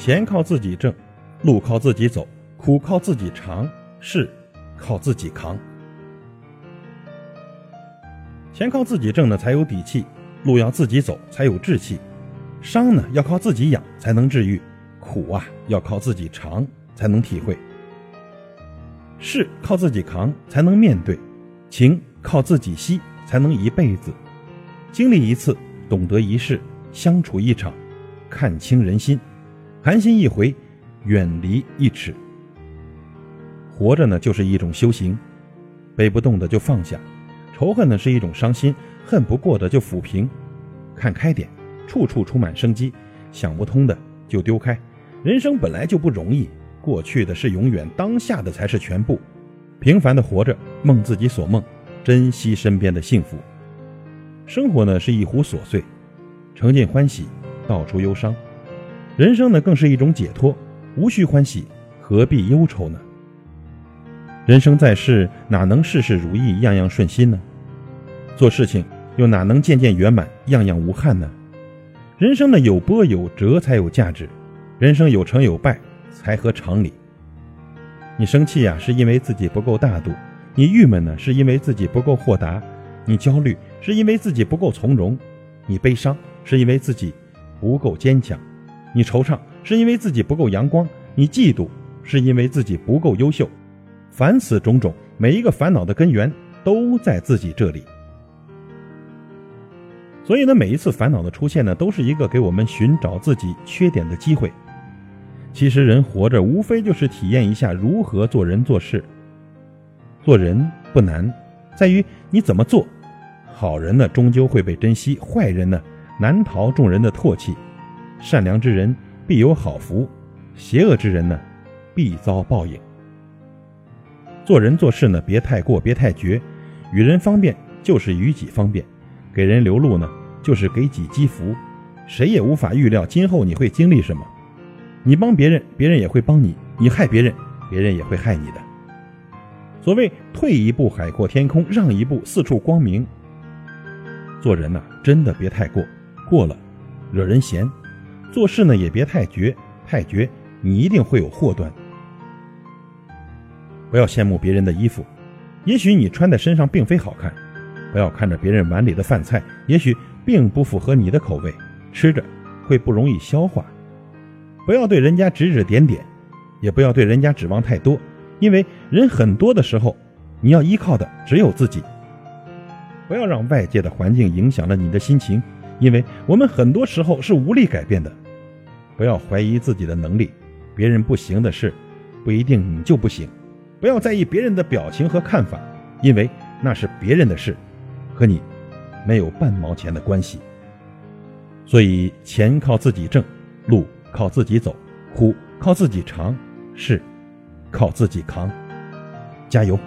钱靠自己挣，路靠自己走，苦靠自己尝，事靠自己扛。钱靠自己挣呢，才有底气；路要自己走，才有志气；伤呢，要靠自己养才能治愈；苦啊，要靠自己尝才能体会；事靠自己扛才能面对；情靠自己吸才能一辈子。经历一次，懂得一世；相处一场，看清人心。寒心一回，远离一尺。活着呢，就是一种修行。背不动的就放下，仇恨呢是一种伤心，恨不过的就抚平。看开点，处处充满生机。想不通的就丢开。人生本来就不容易，过去的是永远，当下的才是全部。平凡的活着，梦自己所梦，珍惜身边的幸福。生活呢是一壶琐碎，盛尽欢喜，道出忧伤。人生呢，更是一种解脱，无需欢喜，何必忧愁呢？人生在世，哪能事事如意，样样顺心呢？做事情又哪能件件圆满，样样无憾呢？人生呢，有波有折才有价值，人生有成有败才合常理。你生气呀，是因为自己不够大度；你郁闷呢，是因为自己不够豁达；你焦虑，是因为自己不够从容；你悲伤，是因为自己不够坚强。你惆怅是因为自己不够阳光，你嫉妒是因为自己不够优秀，凡此种种，每一个烦恼的根源都在自己这里。所以呢，每一次烦恼的出现呢，都是一个给我们寻找自己缺点的机会。其实人活着无非就是体验一下如何做人做事。做人不难，在于你怎么做。好人呢，终究会被珍惜；坏人呢，难逃众人的唾弃。善良之人必有好福，邪恶之人呢，必遭报应。做人做事呢，别太过，别太绝。与人方便就是与己方便，给人留路呢，就是给己积福。谁也无法预料今后你会经历什么。你帮别人，别人也会帮你；你害别人，别人也会害你的。所谓退一步海阔天空，让一步四处光明。做人呐，真的别太过，过了惹人嫌。做事呢也别太绝，太绝你一定会有祸端。不要羡慕别人的衣服，也许你穿在身上并非好看；不要看着别人碗里的饭菜，也许并不符合你的口味，吃着会不容易消化。不要对人家指指点点，也不要对人家指望太多，因为人很多的时候，你要依靠的只有自己。不要让外界的环境影响了你的心情。因为我们很多时候是无力改变的，不要怀疑自己的能力，别人不行的事，不一定你就不行。不要在意别人的表情和看法，因为那是别人的事，和你没有半毛钱的关系。所以，钱靠自己挣，路靠自己走，苦靠自己尝，事靠自己扛，加油！